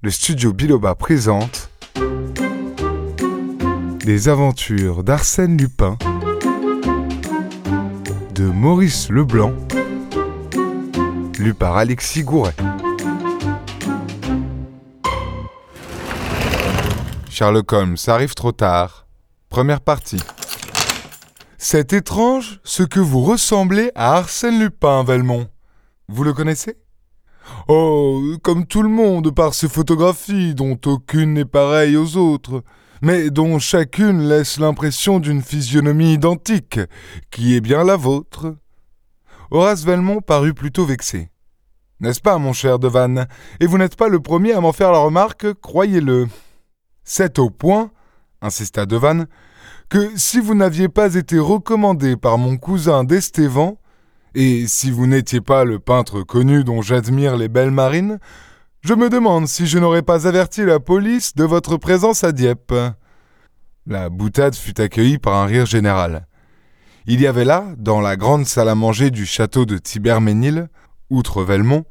le studio Biloba présente Les aventures d'Arsène Lupin de Maurice Leblanc, lu par Alexis Gouret. Sherlock Holmes arrive trop tard. Première partie. C'est étrange ce que vous ressemblez à Arsène Lupin, Velmont. Vous le connaissez? Oh, comme tout le monde par ses photographies, dont aucune n'est pareille aux autres, mais dont chacune laisse l'impression d'une physionomie identique, qui est bien la vôtre. Horace Velmont parut plutôt vexé. N'est-ce pas, mon cher Devanne? Et vous n'êtes pas le premier à m'en faire la remarque, croyez-le. C'est au point, insista Devanne, que si vous n'aviez pas été recommandé par mon cousin d'Estévan, et si vous n'étiez pas le peintre connu dont j'admire les belles marines, je me demande si je n'aurais pas averti la police de votre présence à Dieppe. La boutade fut accueillie par un rire général. Il y avait là, dans la grande salle à manger du château de Tiberménil, outre Velmont,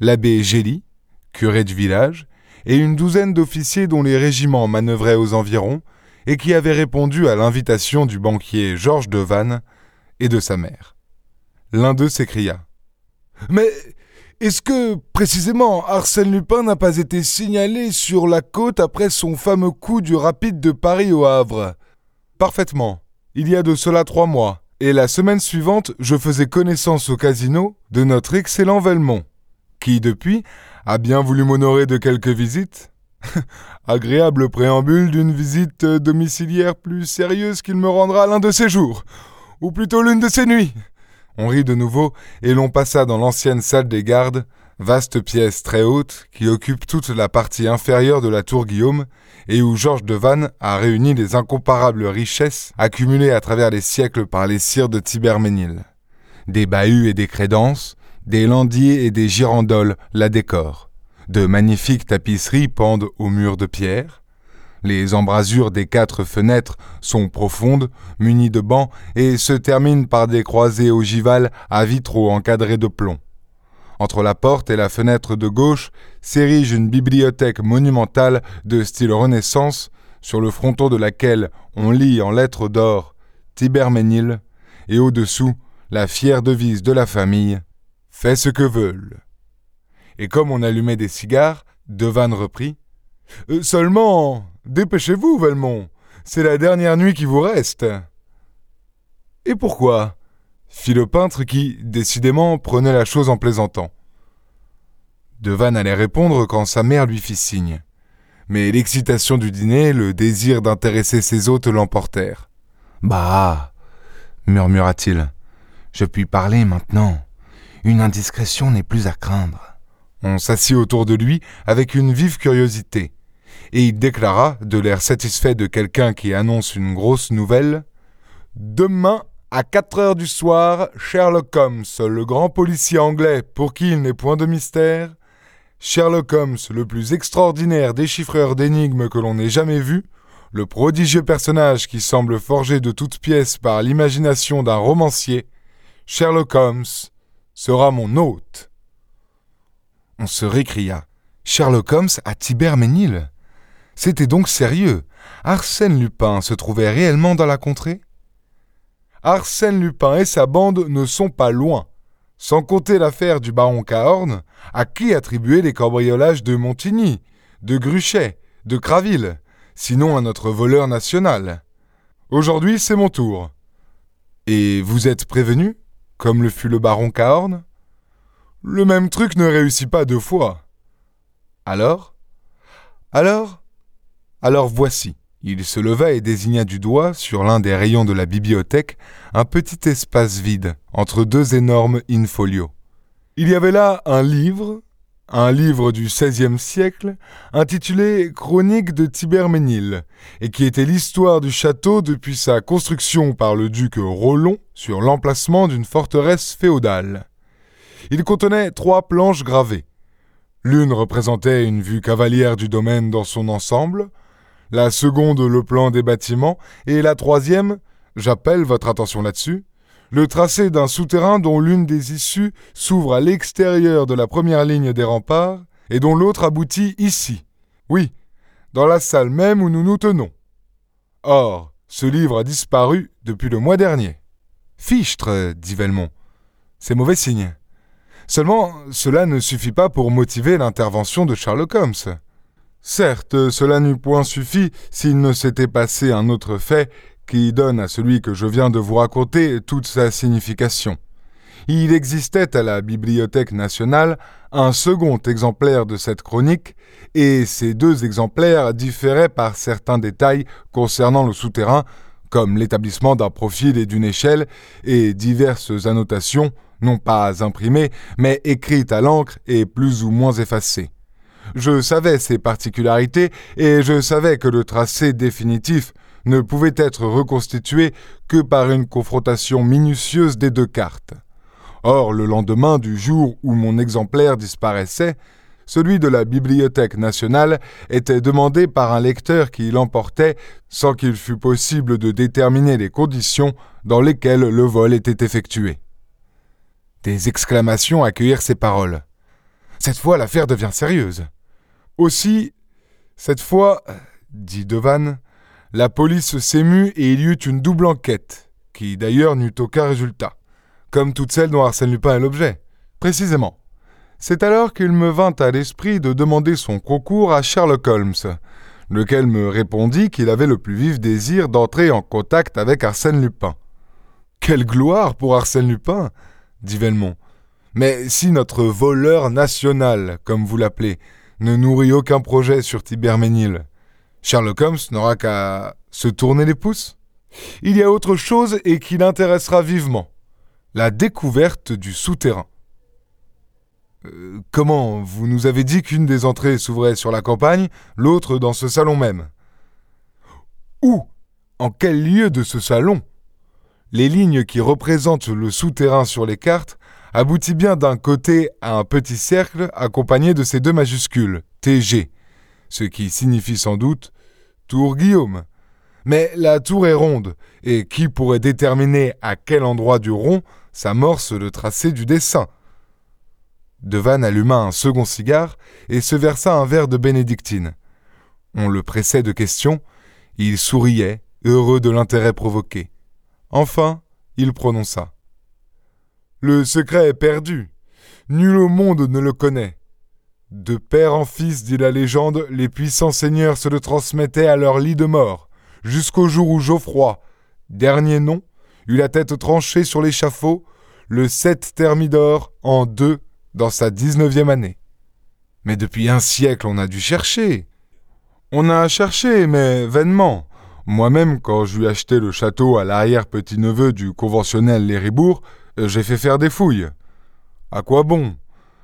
l'abbé Gély, curé du village, et une douzaine d'officiers dont les régiments manœuvraient aux environs, et qui avaient répondu à l'invitation du banquier Georges de Vannes et de sa mère. L'un d'eux s'écria. Mais est-ce que, précisément, Arsène Lupin n'a pas été signalé sur la côte après son fameux coup du rapide de Paris au Havre? Parfaitement. Il y a de cela trois mois. Et la semaine suivante, je faisais connaissance au casino de notre excellent Velmont, qui, depuis, a bien voulu m'honorer de quelques visites. Agréable préambule d'une visite domiciliaire plus sérieuse qu'il me rendra l'un de ces jours, ou plutôt l'une de ces nuits. On rit de nouveau, et l'on passa dans l'ancienne salle des gardes, vaste pièce très haute qui occupe toute la partie inférieure de la tour Guillaume, et où Georges de Vannes a réuni les incomparables richesses accumulées à travers les siècles par les sires de Tiberménil. Des bahuts et des crédences, des landiers et des girandoles la décorent. De magnifiques tapisseries pendent aux murs de pierre, les embrasures des quatre fenêtres sont profondes, munies de bancs, et se terminent par des croisées ogivales à vitraux encadrés de plomb. Entre la porte et la fenêtre de gauche s'érige une bibliothèque monumentale de style Renaissance, sur le fronton de laquelle on lit en lettres d'or Tiberménil, et au-dessous la fière devise de la famille Fais ce que veulent. Et comme on allumait des cigares, Devanne reprit euh, Seulement, Dépêchez-vous, Valmont. C'est la dernière nuit qui vous reste. Et pourquoi? fit le peintre qui, décidément, prenait la chose en plaisantant. Devanne allait répondre quand sa mère lui fit signe. Mais l'excitation du dîner, le désir d'intéresser ses hôtes l'emportèrent. Bah murmura-t-il, je puis parler maintenant. Une indiscrétion n'est plus à craindre. On s'assit autour de lui avec une vive curiosité et il déclara, de l'air satisfait de quelqu'un qui annonce une grosse nouvelle Demain, à quatre heures du soir, Sherlock Holmes, le grand policier anglais pour qui il n'est point de mystère, Sherlock Holmes, le plus extraordinaire déchiffreur d'énigmes que l'on ait jamais vu, le prodigieux personnage qui semble forgé de toutes pièces par l'imagination d'un romancier, Sherlock Holmes, sera mon hôte. On se récria. Sherlock Holmes à Tiberménil c'était donc sérieux. Arsène Lupin se trouvait réellement dans la contrée? Arsène Lupin et sa bande ne sont pas loin. Sans compter l'affaire du baron Cahorn, à qui attribuer les cambriolages de Montigny, de Gruchet, de Craville, sinon à notre voleur national. Aujourd'hui, c'est mon tour. Et vous êtes prévenu, comme le fut le baron Cahorn? Le même truc ne réussit pas deux fois. Alors? Alors? Alors voici. Il se leva et désigna du doigt, sur l'un des rayons de la bibliothèque, un petit espace vide, entre deux énormes in-folios. Il y avait là un livre, un livre du XVIe siècle, intitulé Chronique de Tiberménil, et qui était l'histoire du château depuis sa construction par le duc Rollon sur l'emplacement d'une forteresse féodale. Il contenait trois planches gravées. L'une représentait une vue cavalière du domaine dans son ensemble, la seconde le plan des bâtiments, et la troisième, j'appelle votre attention là-dessus, le tracé d'un souterrain dont l'une des issues s'ouvre à l'extérieur de la première ligne des remparts et dont l'autre aboutit ici. Oui, dans la salle même où nous nous tenons. Or, ce livre a disparu depuis le mois dernier. Fichtre, dit Velmont. C'est mauvais signe. Seulement, cela ne suffit pas pour motiver l'intervention de Sherlock Holmes. Certes, cela n'eût point suffi s'il ne s'était passé un autre fait qui donne à celui que je viens de vous raconter toute sa signification. Il existait à la Bibliothèque nationale un second exemplaire de cette chronique, et ces deux exemplaires différaient par certains détails concernant le souterrain, comme l'établissement d'un profil et d'une échelle, et diverses annotations, non pas imprimées, mais écrites à l'encre et plus ou moins effacées. Je savais ces particularités, et je savais que le tracé définitif ne pouvait être reconstitué que par une confrontation minutieuse des deux cartes. Or, le lendemain du jour où mon exemplaire disparaissait, celui de la Bibliothèque nationale était demandé par un lecteur qui l'emportait sans qu'il fût possible de déterminer les conditions dans lesquelles le vol était effectué. Des exclamations accueillirent ces paroles. Cette fois, l'affaire devient sérieuse. Aussi, cette fois, dit Devanne, la police s'émut et il y eut une double enquête, qui d'ailleurs n'eut aucun résultat, comme toutes celles dont Arsène Lupin est l'objet. Précisément. C'est alors qu'il me vint à l'esprit de demander son concours à Sherlock Holmes, lequel me répondit qu'il avait le plus vif désir d'entrer en contact avec Arsène Lupin. Quelle gloire pour Arsène Lupin dit Velmont. Mais si notre voleur national, comme vous l'appelez, ne nourrit aucun projet sur Tiberménil, Sherlock Holmes n'aura qu'à se tourner les pouces. Il y a autre chose et qui l'intéressera vivement la découverte du souterrain. Euh, comment Vous nous avez dit qu'une des entrées s'ouvrait sur la campagne, l'autre dans ce salon même. Où En quel lieu de ce salon? Les lignes qui représentent le souterrain sur les cartes aboutit bien d'un côté à un petit cercle accompagné de ces deux majuscules, TG, ce qui signifie sans doute Tour Guillaume. Mais la tour est ronde, et qui pourrait déterminer à quel endroit du rond s'amorce le tracé du dessin? Devanne alluma un second cigare et se versa un verre de bénédictine. On le pressait de questions, il souriait, heureux de l'intérêt provoqué. Enfin, il prononça. Le secret est perdu. Nul au monde ne le connaît. De père en fils, dit la légende, les puissants seigneurs se le transmettaient à leur lit de mort, jusqu'au jour où Geoffroy, dernier nom, eut la tête tranchée sur l'échafaud, le 7 Thermidor en deux dans sa dix-neuvième année. Mais depuis un siècle, on a dû chercher. On a cherché, mais vainement. Moi-même, quand j'eus acheté le château à l'arrière-petit-neveu du conventionnel Léribourg, j'ai fait faire des fouilles. À quoi bon?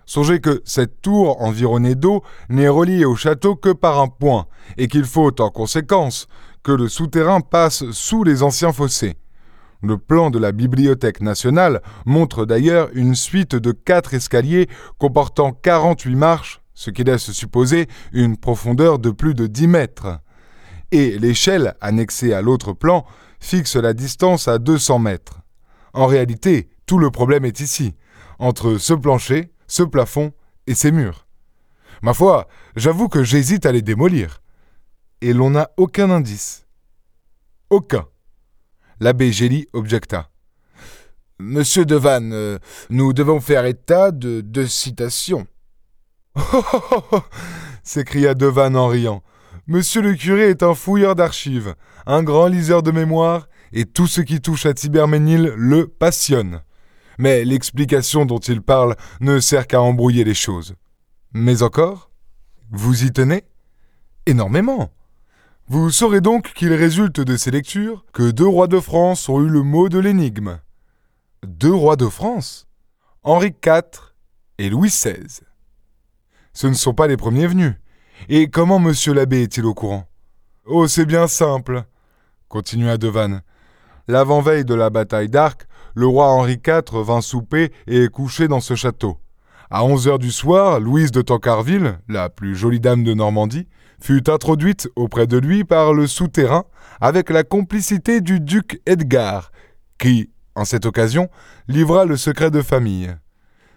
Songez que cette tour environnée d'eau n'est reliée au château que par un point, et qu'il faut, en conséquence, que le souterrain passe sous les anciens fossés. Le plan de la Bibliothèque nationale montre d'ailleurs une suite de quatre escaliers comportant 48 marches, ce qui laisse supposer une profondeur de plus de 10 mètres. Et l'échelle annexée à l'autre plan fixe la distance à 200 mètres. En réalité, tout le problème est ici, entre ce plancher, ce plafond et ces murs. Ma foi, j'avoue que j'hésite à les démolir. Et l'on n'a aucun indice. Aucun. L'abbé Gély objecta. Monsieur Devanne, euh, nous devons faire état de deux citations. Oh, oh, oh, s'écria Devanne en riant. Monsieur le curé est un fouilleur d'archives, un grand liseur de mémoire, et tout ce qui touche à Tiberménil le passionne mais l'explication dont il parle ne sert qu'à embrouiller les choses. Mais encore Vous y tenez Énormément. Vous saurez donc qu'il résulte de ces lectures que deux rois de France ont eu le mot de l'énigme. Deux rois de France Henri IV et Louis XVI. Ce ne sont pas les premiers venus. Et comment monsieur l'abbé est-il au courant? Oh, c'est bien simple, continua Devanne. L'avant-veille de la bataille d'Arc, le roi Henri IV vint souper et coucher dans ce château. À onze heures du soir, Louise de Tancarville, la plus jolie dame de Normandie, fut introduite auprès de lui par le souterrain avec la complicité du duc Edgar, qui, en cette occasion, livra le secret de famille.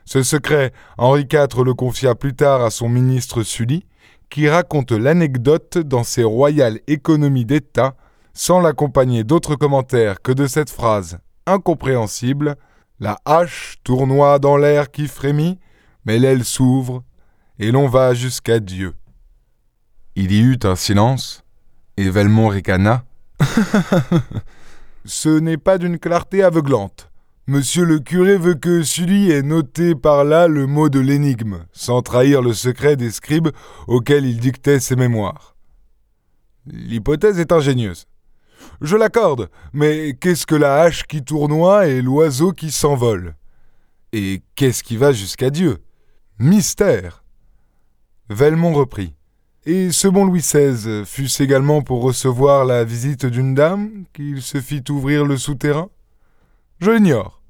Ce secret, Henri IV le confia plus tard à son ministre Sully, qui raconte l'anecdote dans ses royales économies d'État, sans l'accompagner d'autres commentaires que de cette phrase incompréhensible La hache tournoie dans l'air qui frémit, mais l'aile s'ouvre, et l'on va jusqu'à Dieu. Il y eut un silence, et Velmont ricana. Ce n'est pas d'une clarté aveuglante. Monsieur le curé veut que Sully ait noté par là le mot de l'énigme, sans trahir le secret des scribes auxquels il dictait ses mémoires. L'hypothèse est ingénieuse. Je l'accorde, mais qu'est-ce que la hache qui tournoie et l'oiseau qui s'envole? Et qu'est-ce qui va jusqu'à Dieu? Mystère Velmont reprit. Et ce bon Louis XVI fut-ce également pour recevoir la visite d'une dame qu'il se fit ouvrir le souterrain? Je l'ignore.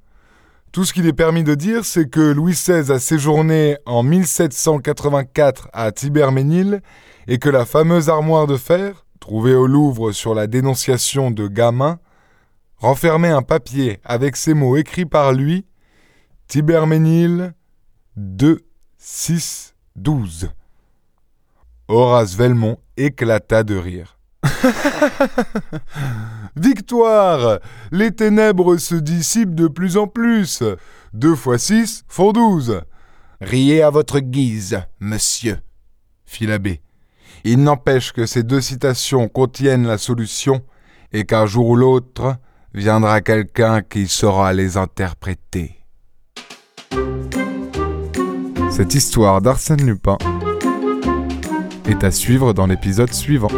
Tout ce qu'il est permis de dire, c'est que Louis XVI a séjourné en 1784 à Tiberménil et que la fameuse armoire de fer, trouvée au Louvre sur la dénonciation de Gamin, renfermait un papier avec ces mots écrits par lui Tiberménil 2, 6, 12. Horace Velmont éclata de rire. Victoire Les ténèbres se dissipent de plus en plus. Deux fois six font douze. Riez à votre guise, monsieur, fit l'abbé. Il n'empêche que ces deux citations contiennent la solution et qu'un jour ou l'autre viendra quelqu'un qui saura les interpréter. Cette histoire d'Arsène Lupin est à suivre dans l'épisode suivant.